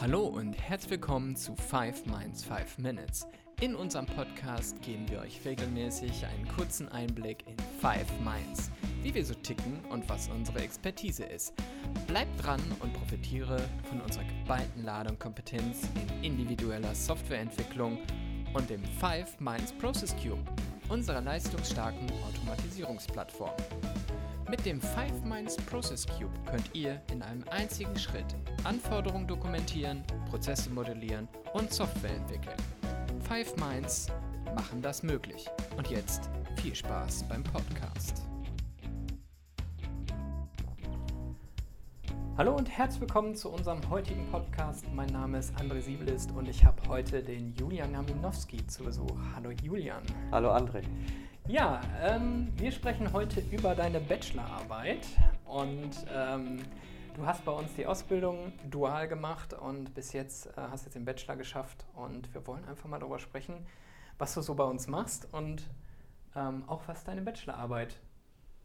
Hallo und herzlich willkommen zu 5 Minds 5 Minutes. In unserem Podcast geben wir euch regelmäßig einen kurzen Einblick in 5 Minds, wie wir so ticken und was unsere Expertise ist. Bleibt dran und profitiere von unserer geballten Ladung Kompetenz in individueller Softwareentwicklung und dem 5 Minds Process Cube, unserer leistungsstarken Automatisierungsplattform. Mit dem 5 Minds Process Cube könnt ihr in einem einzigen Schritt Anforderungen dokumentieren, Prozesse modellieren und Software entwickeln. 5 Minds machen das möglich. Und jetzt viel Spaß beim Podcast. Hallo und herzlich willkommen zu unserem heutigen Podcast. Mein Name ist André Siebelist und ich habe heute den Julian Naminowski zu Besuch. Hallo Julian. Hallo André. Ja, ähm, wir sprechen heute über deine Bachelorarbeit und ähm, du hast bei uns die Ausbildung dual gemacht und bis jetzt äh, hast jetzt den Bachelor geschafft und wir wollen einfach mal darüber sprechen, was du so bei uns machst und ähm, auch was deine Bachelorarbeit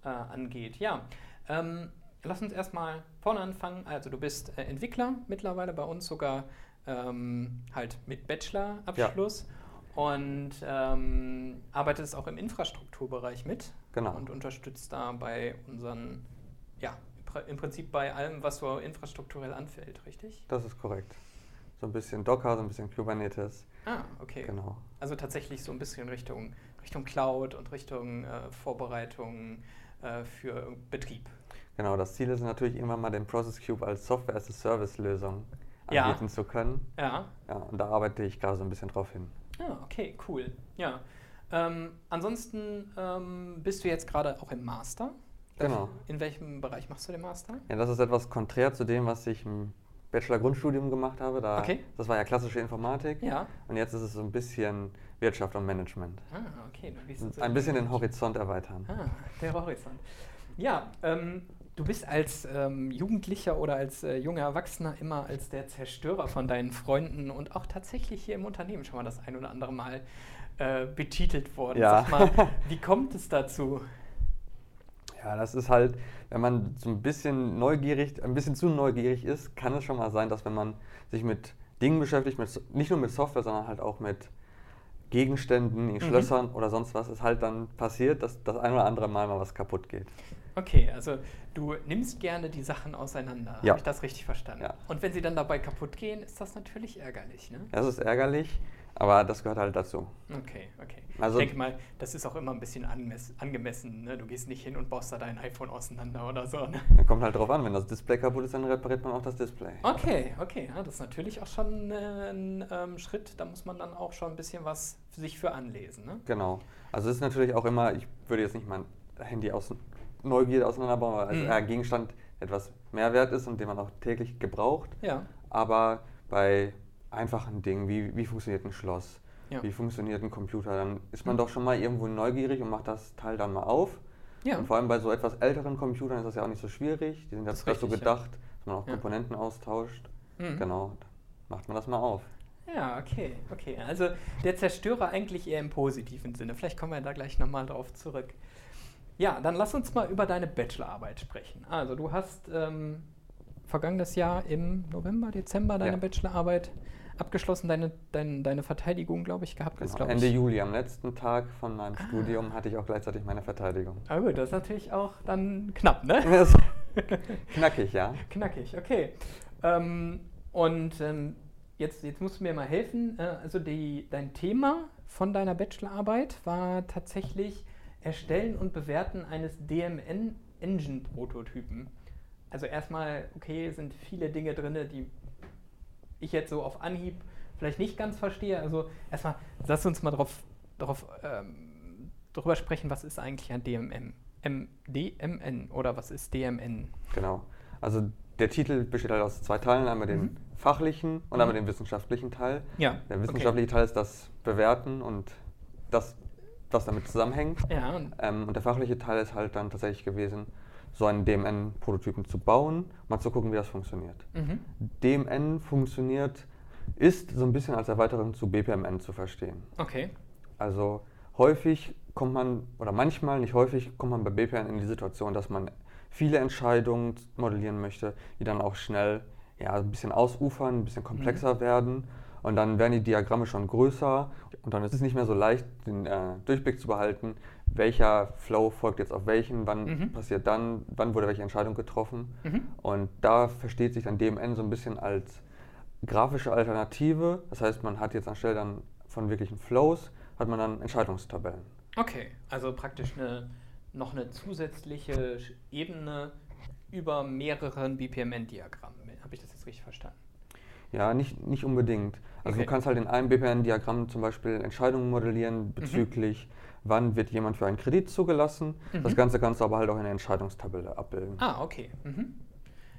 äh, angeht. Ja, ähm, lass uns erstmal vorne anfangen. Also du bist äh, Entwickler mittlerweile bei uns sogar ähm, halt mit Bachelorabschluss. Ja und ähm, arbeitest auch im Infrastrukturbereich mit genau. und unterstützt da bei unseren, ja, im Prinzip bei allem, was so infrastrukturell anfällt, richtig? Das ist korrekt. So ein bisschen Docker, so ein bisschen Kubernetes. Ah, okay. Genau. Also tatsächlich so ein bisschen Richtung, Richtung Cloud und Richtung äh, Vorbereitung äh, für Betrieb. Genau, das Ziel ist natürlich irgendwann mal den Process Cube als Software-as-a-Service-Lösung anbieten ja. zu können. Ja. ja. Und da arbeite ich gerade so ein bisschen drauf hin. Ja, okay, cool. Ja. Ähm, ansonsten ähm, bist du jetzt gerade auch im Master. Genau. In welchem Bereich machst du den Master? Ja, das ist etwas konträr zu dem, was ich im Bachelor-Grundstudium gemacht habe. Da, okay. Das war ja klassische Informatik. Ja. Und jetzt ist es so ein bisschen Wirtschaft und Management. Ah, okay. Ein bisschen den Horizont erweitern. Ah, der Horizont. Ja, ähm, Du bist als ähm, Jugendlicher oder als äh, junger Erwachsener immer als der Zerstörer von deinen Freunden und auch tatsächlich hier im Unternehmen schon mal das ein oder andere Mal äh, betitelt worden. Ja. Sag mal, wie kommt es dazu? Ja, das ist halt, wenn man so ein bisschen neugierig, ein bisschen zu neugierig ist, kann es schon mal sein, dass wenn man sich mit Dingen beschäftigt, mit, nicht nur mit Software, sondern halt auch mit Gegenständen, in mhm. Schlössern oder sonst was, ist halt dann passiert, dass das ein oder andere Mal mal was kaputt geht. Okay, also du nimmst gerne die Sachen auseinander. Ja. Habe ich das richtig verstanden? Ja. Und wenn sie dann dabei kaputt gehen, ist das natürlich ärgerlich, ne? Das ist ärgerlich, aber das gehört halt dazu. Okay, okay. Also ich denke mal, das ist auch immer ein bisschen angemessen. Ne? Du gehst nicht hin und baust da dein iPhone auseinander oder so. Ne? Kommt halt drauf an, wenn das Display kaputt ist, dann repariert man auch das Display. Okay, okay. Ja, das ist natürlich auch schon äh, ein ähm, Schritt. Da muss man dann auch schon ein bisschen was für sich für anlesen. Ne? Genau. Also es ist natürlich auch immer, ich würde jetzt nicht mein Handy aus Neugierde auseinanderbauen, weil mhm. ein Gegenstand etwas mehr wert ist und den man auch täglich gebraucht. Ja. Aber bei einfachen Dingen, wie, wie funktioniert ein Schloss, ja. wie funktioniert ein Computer, dann ist man mhm. doch schon mal irgendwo neugierig und macht das Teil dann mal auf. Ja. Und vor allem bei so etwas älteren Computern ist das ja auch nicht so schwierig. Die sind jetzt dazu gedacht, ja. dass man auch Komponenten austauscht. Mhm. Genau, macht man das mal auf. Ja, okay, okay. Also der Zerstörer eigentlich eher im positiven Sinne. Vielleicht kommen wir da gleich nochmal drauf zurück. Ja, dann lass uns mal über deine Bachelorarbeit sprechen. Also du hast ähm, vergangenes Jahr im November, Dezember deine ja. Bachelorarbeit abgeschlossen, deine, deine, deine Verteidigung, glaube ich, gehabt. Genau. Ende Juli, am letzten Tag von meinem ah. Studium, hatte ich auch gleichzeitig meine Verteidigung. Ah gut, das ist natürlich auch dann knapp, ne? Knackig, ja. Knackig, okay. Ähm, und ähm, jetzt, jetzt musst du mir mal helfen. Äh, also die, dein Thema von deiner Bachelorarbeit war tatsächlich Erstellen und Bewerten eines DMN-Engine-Prototypen. Also erstmal, okay, sind viele Dinge drin, die ich jetzt so auf Anhieb vielleicht nicht ganz verstehe. Also erstmal, lass uns mal drauf, drauf, ähm, darüber sprechen, was ist eigentlich ein DMM? M DMN oder was ist DMN? Genau. Also der Titel besteht halt aus zwei Teilen, einmal den mhm. fachlichen und einmal mhm. den wissenschaftlichen Teil. Ja. Der wissenschaftliche okay. Teil ist das Bewerten und das was damit zusammenhängt. Ja. Ähm, und der fachliche Teil ist halt dann tatsächlich gewesen, so einen DMN-Prototypen zu bauen, mal zu gucken, wie das funktioniert. Mhm. DMN funktioniert, ist so ein bisschen als Erweiterung zu BPMN zu verstehen. Okay. Also häufig kommt man, oder manchmal, nicht häufig, kommt man bei BPMN in die Situation, dass man viele Entscheidungen modellieren möchte, die dann auch schnell ja, ein bisschen ausufern, ein bisschen komplexer mhm. werden. Und dann werden die Diagramme schon größer und dann ist es nicht mehr so leicht, den äh, Durchblick zu behalten, welcher Flow folgt jetzt auf welchen, wann mhm. passiert dann, wann wurde welche Entscheidung getroffen. Mhm. Und da versteht sich dann DMN so ein bisschen als grafische Alternative. Das heißt, man hat jetzt anstelle dann von wirklichen Flows, hat man dann Entscheidungstabellen. Okay, also praktisch eine, noch eine zusätzliche Ebene über mehreren BPMN-Diagrammen. Habe ich das jetzt richtig verstanden? Ja, nicht, nicht unbedingt. Also okay. du kannst halt in einem BPN-Diagramm zum Beispiel Entscheidungen modellieren mhm. bezüglich, mhm. wann wird jemand für einen Kredit zugelassen. Mhm. Das Ganze kannst du aber halt auch in der Entscheidungstabelle abbilden. Ah, okay. Mhm.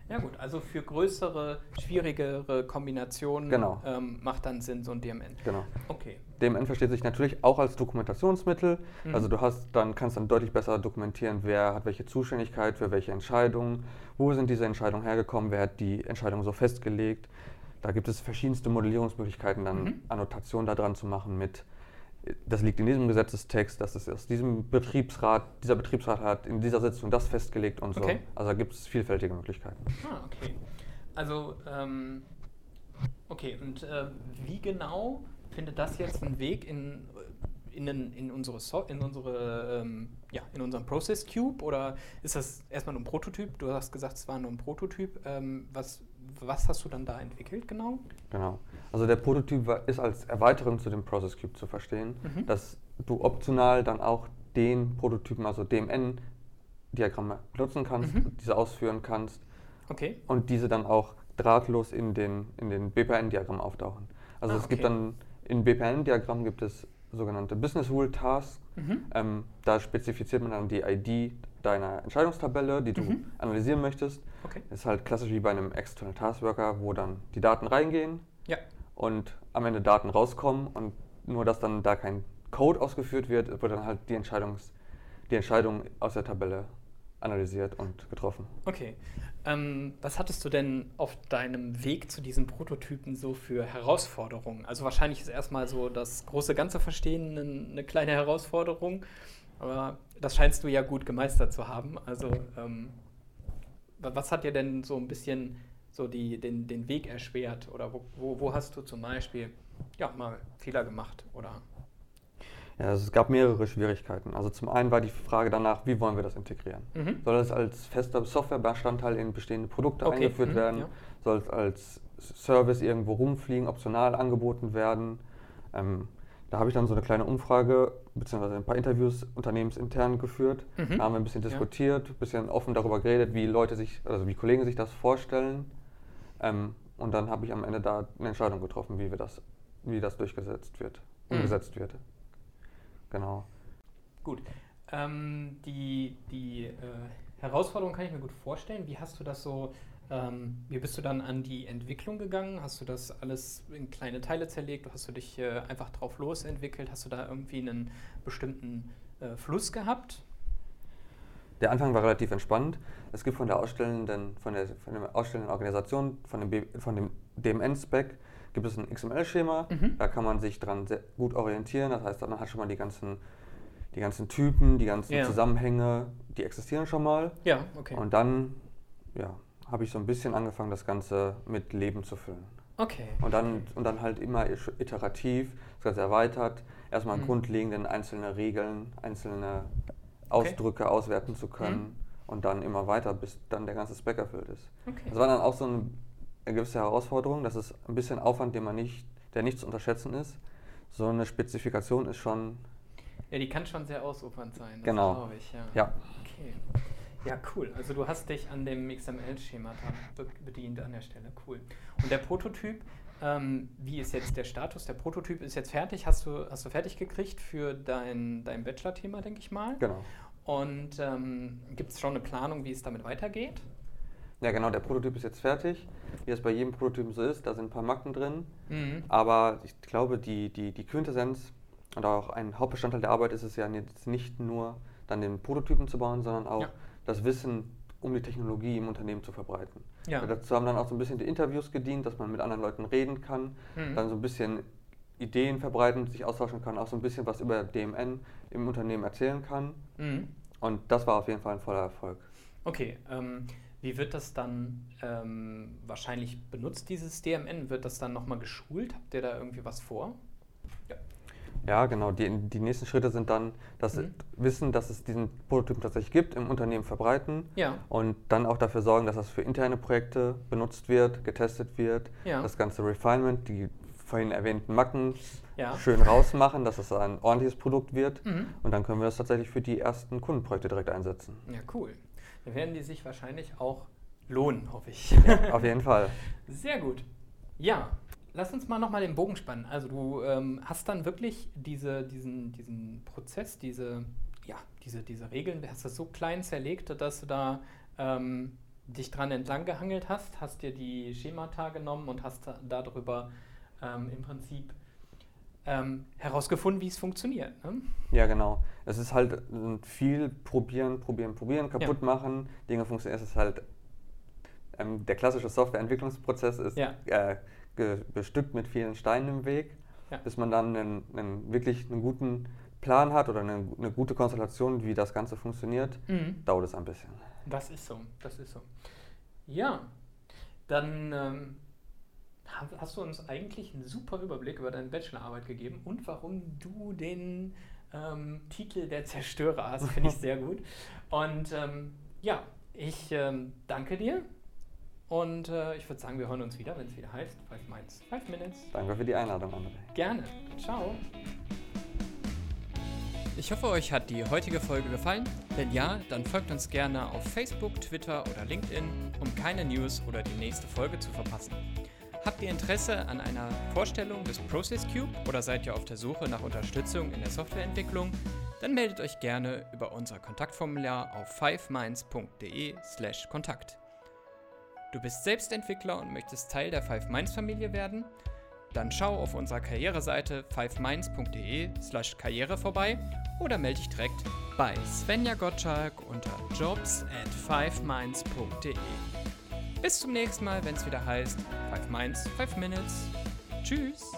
Ja gut, also für größere, schwierigere Kombinationen genau. ähm, macht dann Sinn so ein DMN. Genau. Okay. DMN versteht sich natürlich auch als Dokumentationsmittel. Mhm. Also du hast dann kannst dann deutlich besser dokumentieren, wer hat welche Zuständigkeit für welche Entscheidungen, wo sind diese Entscheidungen hergekommen, wer hat die Entscheidung so festgelegt. Da gibt es verschiedenste Modellierungsmöglichkeiten, dann mhm. Annotationen daran zu machen mit das liegt in diesem Gesetzestext, dass es aus diesem Betriebsrat, dieser Betriebsrat hat in dieser Sitzung das festgelegt und so. Okay. Also da gibt es vielfältige Möglichkeiten. Ah, okay. Also, ähm, okay, und äh, wie genau findet das jetzt einen Weg in, in, in unsere, so in unsere ähm, ja, in unserem Process Cube oder ist das erstmal nur ein Prototyp? Du hast gesagt, es war nur ein Prototyp. Ähm, was, was hast du dann da entwickelt genau? Genau. Also der Prototyp ist als Erweiterung zu dem Process Cube zu verstehen, mhm. dass du optional dann auch den Prototypen, also DMN-Diagramme benutzen kannst, mhm. diese ausführen kannst okay. und diese dann auch drahtlos in den, in den BPN-Diagrammen auftauchen. Also ah, es okay. gibt dann, in BPN-Diagrammen gibt es sogenannte Business Rule Tasks. Mhm. Ähm, da spezifiziert man dann die ID deiner Entscheidungstabelle, die du mhm. analysieren möchtest. Okay. Das ist halt klassisch wie bei einem External Task Worker, wo dann die Daten reingehen ja. und am Ende Daten rauskommen und nur, dass dann da kein Code ausgeführt wird, wird dann halt die, Entscheidungs, die Entscheidung aus der Tabelle analysiert und getroffen. Okay. Ähm, was hattest du denn auf deinem Weg zu diesen Prototypen so für Herausforderungen? Also wahrscheinlich ist erstmal so das große Ganze verstehen eine, eine kleine Herausforderung, aber das scheinst du ja gut gemeistert zu haben. Also ähm, was hat dir denn so ein bisschen so die, den, den Weg erschwert? Oder wo, wo, wo hast du zum Beispiel ja, mal Fehler gemacht? Oder ja, also es gab mehrere Schwierigkeiten. Also zum einen war die Frage danach, wie wollen wir das integrieren? Mhm. Soll es als fester Softwarebestandteil in bestehende Produkte okay. eingeführt mhm, werden? Ja. Soll es als Service irgendwo rumfliegen, optional angeboten werden? Ähm, da habe ich dann so eine kleine Umfrage bzw. ein paar Interviews unternehmensintern geführt. Mhm. Da haben wir ein bisschen diskutiert, ein bisschen offen darüber geredet, wie Leute sich, also wie Kollegen sich das vorstellen. Ähm, und dann habe ich am Ende da eine Entscheidung getroffen, wie wir das, wie das durchgesetzt wird, mhm. umgesetzt wird. Genau. Gut. Ähm, die die äh, Herausforderung kann ich mir gut vorstellen. Wie hast du das so, ähm, wie bist du dann an die Entwicklung gegangen? Hast du das alles in kleine Teile zerlegt? Hast du dich äh, einfach drauf losentwickelt? Hast du da irgendwie einen bestimmten äh, Fluss gehabt? Der Anfang war relativ entspannt. Es gibt von der ausstellenden, von der, von der ausstellenden Organisation, von dem, B, von dem DMN-Spec, gibt es ein XML-Schema, mhm. da kann man sich dran sehr gut orientieren. Das heißt, man hat schon mal die ganzen, die ganzen Typen, die ganzen ja. Zusammenhänge, die existieren schon mal. Ja, okay. Und dann ja, habe ich so ein bisschen angefangen, das Ganze mit Leben zu füllen. Okay. Und dann, und dann halt immer iterativ, das Ganze erweitert, erstmal mhm. grundlegenden einzelne Regeln, einzelne Ausdrücke okay. auswerten zu können mhm. und dann immer weiter, bis dann der ganze Spec erfüllt ist. Okay. Das war dann auch so ein eine gewisse Herausforderung. Das ist ein bisschen Aufwand, den man nicht, der nicht zu unterschätzen ist. So eine Spezifikation ist schon. Ja, die kann schon sehr ausufernd sein. genau. Ich, ja. ja. Okay. Ja, cool. Also du hast dich an dem XML-Schema bedient an der Stelle. Cool. Und der Prototyp, ähm, wie ist jetzt der Status? Der Prototyp ist jetzt fertig. Hast du, hast du fertig gekriegt für dein, dein Bachelor-Thema, denke ich mal? Genau. Und ähm, gibt es schon eine Planung, wie es damit weitergeht? Ja, genau, der Prototyp ist jetzt fertig. Wie es bei jedem Prototypen so ist, da sind ein paar Macken drin. Mhm. Aber ich glaube, die, die, die Quintessenz und auch ein Hauptbestandteil der Arbeit ist es ja jetzt nicht nur dann den Prototypen zu bauen, sondern auch ja. das Wissen um die Technologie im Unternehmen zu verbreiten. Ja. dazu haben dann auch so ein bisschen die Interviews gedient, dass man mit anderen Leuten reden kann, mhm. dann so ein bisschen Ideen verbreiten, sich austauschen kann, auch so ein bisschen was über DMN im Unternehmen erzählen kann. Mhm. Und das war auf jeden Fall ein voller Erfolg. Okay, ähm, Wie wird das dann ähm, wahrscheinlich benutzt, dieses DMN? Wird das dann nochmal geschult? Habt ihr da irgendwie was vor? Ja. Ja, genau. Die, die nächsten Schritte sind dann das mhm. Wissen, dass es diesen Prototypen tatsächlich gibt, im Unternehmen verbreiten ja. und dann auch dafür sorgen, dass das für interne Projekte benutzt wird, getestet wird, ja. das ganze Refinement, die vorhin erwähnten Macken ja. schön rausmachen, dass es ein ordentliches Produkt wird mhm. und dann können wir das tatsächlich für die ersten Kundenprojekte direkt einsetzen. Ja, cool. Werden die sich wahrscheinlich auch lohnen, hoffe ich. Ja, auf jeden Fall. Sehr gut. Ja, lass uns mal nochmal den Bogen spannen. Also du ähm, hast dann wirklich diese, diesen, diesen Prozess, diese, ja, diese, diese Regeln, hast das so klein zerlegt, dass du da ähm, dich dran entlang gehangelt hast, hast dir die Schemata genommen und hast darüber ähm, im Prinzip ähm, herausgefunden, wie es funktioniert. Ne? Ja, genau. Es ist halt viel probieren, probieren, probieren, kaputt ja. machen, Dinge funktionieren. Es ist halt ähm, der klassische Softwareentwicklungsprozess ist ja. äh, bestückt mit vielen Steinen im Weg, ja. bis man dann einen, einen, wirklich einen guten Plan hat oder eine, eine gute Konstellation, wie das Ganze funktioniert, mhm. dauert es ein bisschen. Das ist so, das ist so. Ja, dann ähm, hast du uns eigentlich einen super Überblick über deine Bachelorarbeit gegeben und warum du den ähm, Titel der Zerstörer hast, finde ich sehr gut. Und ähm, ja, ich ähm, danke dir und äh, ich würde sagen, wir hören uns wieder, wenn es wieder heißt Five Minds, Five Minutes. Danke für die Einladung, André. Gerne. Ciao. Ich hoffe, euch hat die heutige Folge gefallen. Wenn ja, dann folgt uns gerne auf Facebook, Twitter oder LinkedIn, um keine News oder die nächste Folge zu verpassen. Habt ihr Interesse an einer Vorstellung des Process Cube oder seid ihr auf der Suche nach Unterstützung in der Softwareentwicklung? Dann meldet euch gerne über unser Kontaktformular auf fivemind.de/kontakt. Du bist selbst Entwickler und möchtest Teil der Five Minds Familie werden? Dann schau auf unserer Karriereseite fiveminds.de/slash karriere vorbei oder melde dich direkt bei Svenja Gottschalk unter jobs at fiveminds.de. Bis zum nächsten Mal, wenn es wieder heißt 5 Minds, 5 Minutes. Tschüss!